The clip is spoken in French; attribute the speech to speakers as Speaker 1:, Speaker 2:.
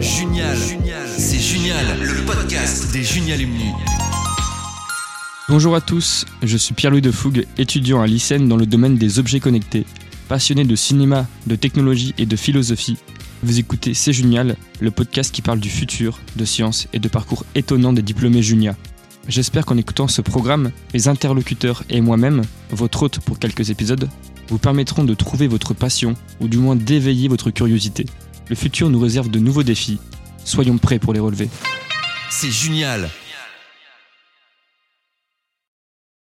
Speaker 1: Junial, c'est Junial, le podcast des Junialumni.
Speaker 2: Bonjour à tous, je suis Pierre-Louis Defougue, étudiant à l'ICEN dans le domaine des objets connectés, passionné de cinéma, de technologie et de philosophie. Vous écoutez C'est Junial, le podcast qui parle du futur, de science et de parcours étonnants des diplômés Junia. J'espère qu'en écoutant ce programme, mes interlocuteurs et moi-même, votre hôte pour quelques épisodes, vous permettront de trouver votre passion ou du moins d'éveiller votre curiosité. Le futur nous réserve de nouveaux défis. Soyons prêts pour les relever.
Speaker 1: C'est Junial,